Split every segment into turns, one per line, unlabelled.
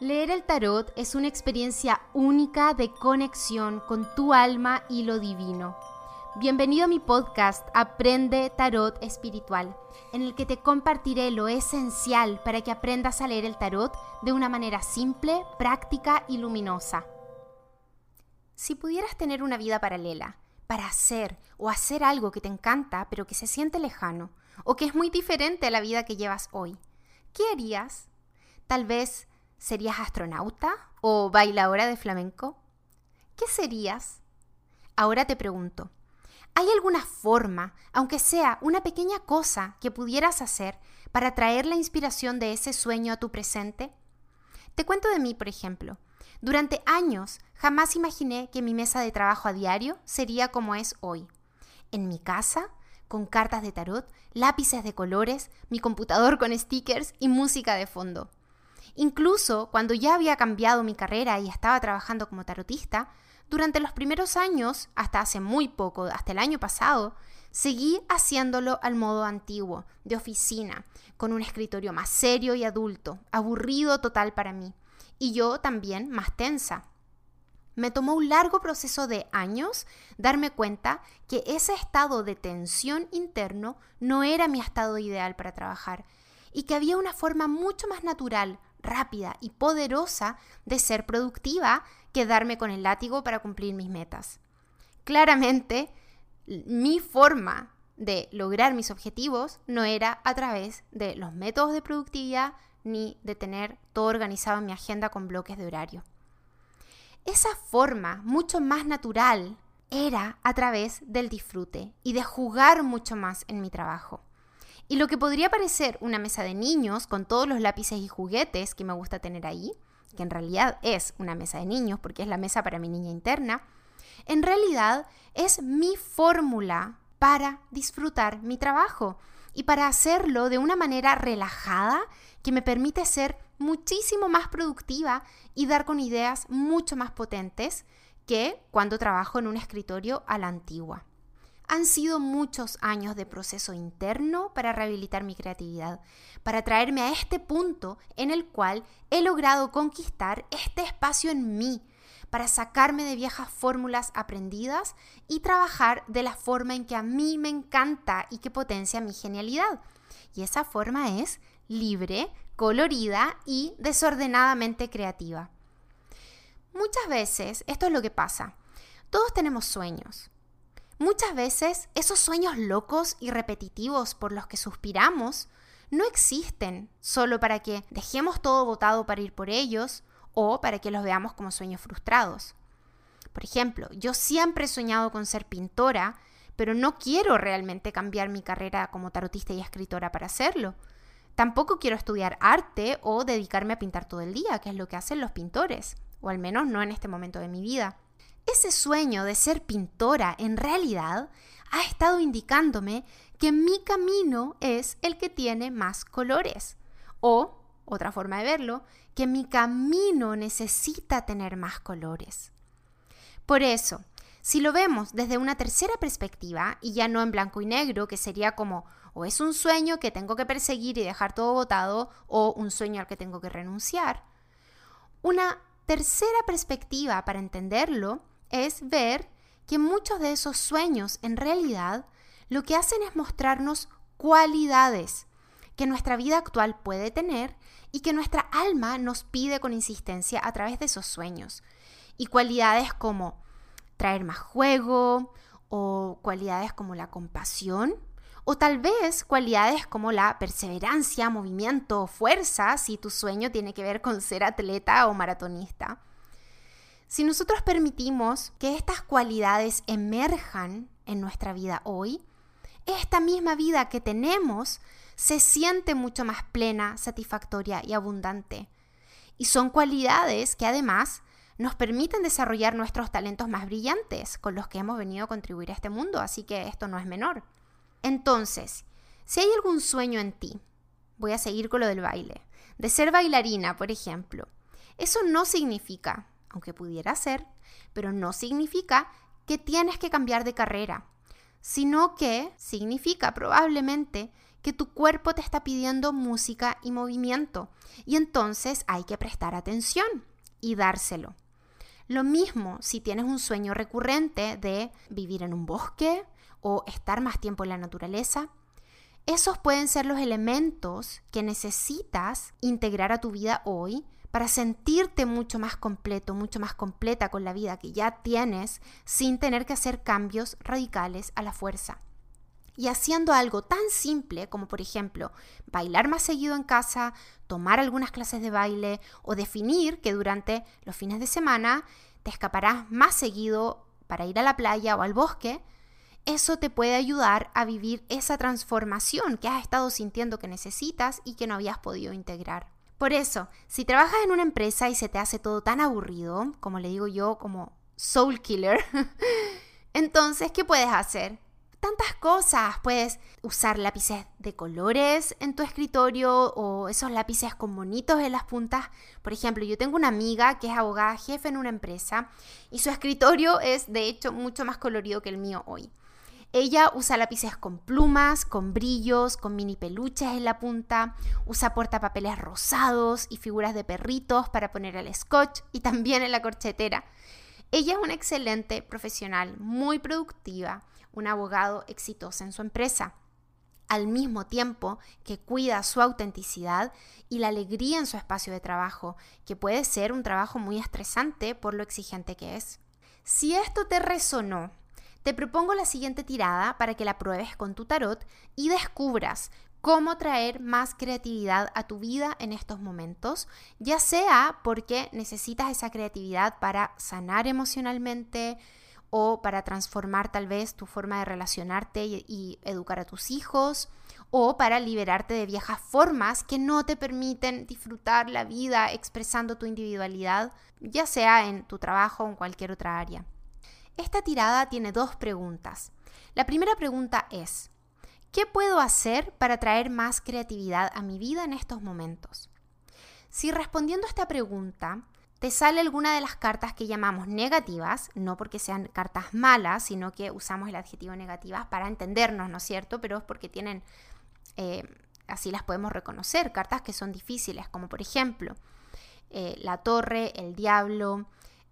Leer el tarot es una experiencia única de conexión con tu alma y lo divino. Bienvenido a mi podcast Aprende Tarot Espiritual, en el que te compartiré lo esencial para que aprendas a leer el tarot de una manera simple, práctica y luminosa. Si pudieras tener una vida paralela, para hacer o hacer algo que te encanta pero que se siente lejano, o que es muy diferente a la vida que llevas hoy, ¿qué harías? Tal vez ¿Serías astronauta o bailadora de flamenco? ¿Qué serías? Ahora te pregunto, ¿hay alguna forma, aunque sea una pequeña cosa, que pudieras hacer para traer la inspiración de ese sueño a tu presente? Te cuento de mí, por ejemplo. Durante años jamás imaginé que mi mesa de trabajo a diario sería como es hoy. En mi casa, con cartas de tarot, lápices de colores, mi computador con stickers y música de fondo. Incluso cuando ya había cambiado mi carrera y estaba trabajando como tarotista, durante los primeros años, hasta hace muy poco, hasta el año pasado, seguí haciéndolo al modo antiguo, de oficina, con un escritorio más serio y adulto, aburrido total para mí, y yo también más tensa. Me tomó un largo proceso de años darme cuenta que ese estado de tensión interno no era mi estado ideal para trabajar y que había una forma mucho más natural, rápida y poderosa de ser productiva que darme con el látigo para cumplir mis metas. Claramente, mi forma de lograr mis objetivos no era a través de los métodos de productividad ni de tener todo organizado en mi agenda con bloques de horario. Esa forma mucho más natural era a través del disfrute y de jugar mucho más en mi trabajo. Y lo que podría parecer una mesa de niños con todos los lápices y juguetes que me gusta tener ahí, que en realidad es una mesa de niños porque es la mesa para mi niña interna, en realidad es mi fórmula para disfrutar mi trabajo y para hacerlo de una manera relajada que me permite ser muchísimo más productiva y dar con ideas mucho más potentes que cuando trabajo en un escritorio a la antigua. Han sido muchos años de proceso interno para rehabilitar mi creatividad, para traerme a este punto en el cual he logrado conquistar este espacio en mí, para sacarme de viejas fórmulas aprendidas y trabajar de la forma en que a mí me encanta y que potencia mi genialidad. Y esa forma es libre, colorida y desordenadamente creativa. Muchas veces esto es lo que pasa. Todos tenemos sueños, Muchas veces esos sueños locos y repetitivos por los que suspiramos no existen solo para que dejemos todo votado para ir por ellos o para que los veamos como sueños frustrados. Por ejemplo, yo siempre he soñado con ser pintora, pero no quiero realmente cambiar mi carrera como tarotista y escritora para hacerlo. Tampoco quiero estudiar arte o dedicarme a pintar todo el día, que es lo que hacen los pintores, o al menos no en este momento de mi vida. Ese sueño de ser pintora en realidad ha estado indicándome que mi camino es el que tiene más colores. O, otra forma de verlo, que mi camino necesita tener más colores. Por eso, si lo vemos desde una tercera perspectiva, y ya no en blanco y negro, que sería como o es un sueño que tengo que perseguir y dejar todo botado, o un sueño al que tengo que renunciar, una tercera perspectiva para entenderlo es ver que muchos de esos sueños en realidad lo que hacen es mostrarnos cualidades que nuestra vida actual puede tener y que nuestra alma nos pide con insistencia a través de esos sueños. Y cualidades como traer más juego o cualidades como la compasión o tal vez cualidades como la perseverancia, movimiento o fuerza si tu sueño tiene que ver con ser atleta o maratonista. Si nosotros permitimos que estas cualidades emerjan en nuestra vida hoy, esta misma vida que tenemos se siente mucho más plena, satisfactoria y abundante. Y son cualidades que además nos permiten desarrollar nuestros talentos más brillantes con los que hemos venido a contribuir a este mundo, así que esto no es menor. Entonces, si hay algún sueño en ti, voy a seguir con lo del baile, de ser bailarina, por ejemplo, eso no significa aunque pudiera ser, pero no significa que tienes que cambiar de carrera, sino que significa probablemente que tu cuerpo te está pidiendo música y movimiento. Y entonces hay que prestar atención y dárselo. Lo mismo si tienes un sueño recurrente de vivir en un bosque o estar más tiempo en la naturaleza. Esos pueden ser los elementos que necesitas integrar a tu vida hoy para sentirte mucho más completo, mucho más completa con la vida que ya tienes sin tener que hacer cambios radicales a la fuerza. Y haciendo algo tan simple como por ejemplo bailar más seguido en casa, tomar algunas clases de baile o definir que durante los fines de semana te escaparás más seguido para ir a la playa o al bosque, eso te puede ayudar a vivir esa transformación que has estado sintiendo que necesitas y que no habías podido integrar. Por eso, si trabajas en una empresa y se te hace todo tan aburrido, como le digo yo, como soul killer, entonces, ¿qué puedes hacer? Tantas cosas. Puedes usar lápices de colores en tu escritorio o esos lápices con monitos en las puntas. Por ejemplo, yo tengo una amiga que es abogada jefe en una empresa y su escritorio es de hecho mucho más colorido que el mío hoy. Ella usa lápices con plumas, con brillos, con mini peluches en la punta, usa portapapeles rosados y figuras de perritos para poner el scotch y también en la corchetera. Ella es una excelente profesional, muy productiva, un abogado exitoso en su empresa al mismo tiempo que cuida su autenticidad y la alegría en su espacio de trabajo, que puede ser un trabajo muy estresante por lo exigente que es. Si esto te resonó te propongo la siguiente tirada para que la pruebes con tu tarot y descubras cómo traer más creatividad a tu vida en estos momentos, ya sea porque necesitas esa creatividad para sanar emocionalmente o para transformar tal vez tu forma de relacionarte y, educar a tus hijos, o para liberarte de viejas formas que no te permiten disfrutar la vida expresando tu individualidad, ya sea en tu trabajo o en cualquier otra área. Esta tirada tiene dos preguntas. La primera pregunta es, ¿qué puedo hacer para traer más creatividad a mi vida en estos momentos? Si respondiendo a esta pregunta te sale alguna de las cartas que llamamos negativas, no porque sean cartas malas, sino que usamos el adjetivo negativas para entendernos, ¿no es cierto? Pero es porque tienen, eh, así las podemos reconocer, cartas que son difíciles, como por ejemplo eh, la torre, el diablo,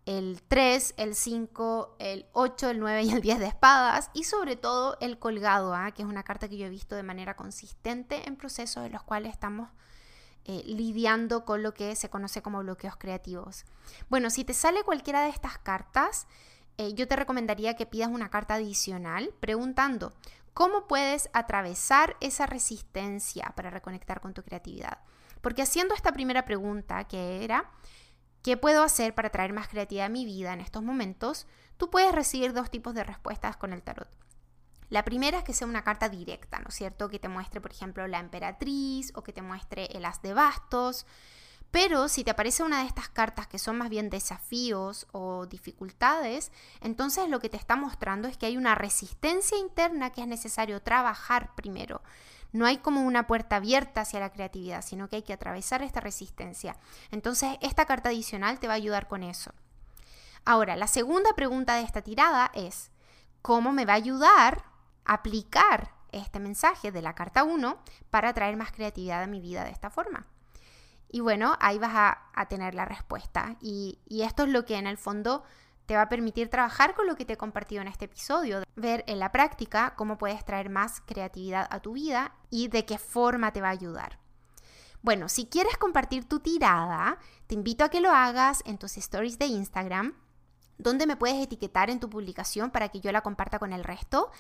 el 3, el 5, el 8, el 9 y el 10 de espadas y sobre todo el colgado, ¿ah? que es una carta que yo he visto de manera consistente en procesos en los cuales estamos eh, lidiando con lo que se conoce como bloqueos creativos. Bueno, si te sale cualquiera de estas cartas, eh, yo te recomendaría que pidas una carta adicional preguntando cómo puedes atravesar esa resistencia para reconectar con tu creatividad. Porque haciendo esta primera pregunta, que era, ¿Qué puedo hacer para traer más creatividad a mi vida en estos momentos? Tú puedes recibir dos tipos de respuestas con el tarot. La primera es que sea una carta directa, ¿no es cierto? Que te muestre, por ejemplo, la emperatriz o que te muestre el as de bastos. Pero si te aparece una de estas cartas que son más bien desafíos o dificultades, entonces lo que te está mostrando es que hay una resistencia interna que es necesario trabajar primero. No hay como una puerta abierta hacia la creatividad, sino que hay que atravesar esta resistencia. Entonces, esta carta adicional te va a ayudar con eso. Ahora, la segunda pregunta de esta tirada es, ¿cómo me va a ayudar a aplicar este mensaje de la carta 1 para traer más creatividad a mi vida de esta forma? Y bueno, ahí vas a, tener la respuesta. Y, y esto es lo que en el fondo te va a permitir trabajar con lo que te he compartido en este episodio, ver en la práctica cómo puedes traer más creatividad a tu vida y de qué forma te va a ayudar. Bueno, si quieres compartir tu tirada, te invito a que lo hagas en tus stories de Instagram, donde me puedes etiquetar en tu publicación para que yo la comparta con el resto.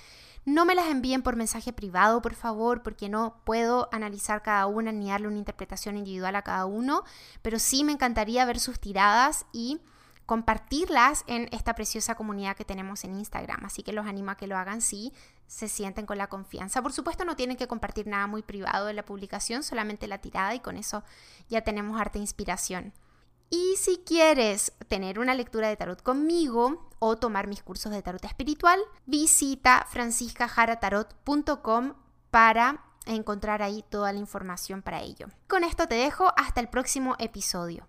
No me las envíen por mensaje privado, por favor, porque no puedo analizar cada una ni darle una interpretación individual a cada uno, pero sí me encantaría ver sus tiradas y compartirlas en esta preciosa comunidad que tenemos en Instagram. Así que los animo a que lo hagan si se sienten con la confianza. Por supuesto, no tienen que compartir nada muy privado en la publicación, solamente la tirada y con eso ya tenemos harta inspiración. Y si quieres tener una lectura de tarot conmigo o tomar mis cursos de tarot espiritual, visita franciscajaratarot.com para encontrar ahí toda la información para ello. Con esto te dejo hasta el próximo episodio.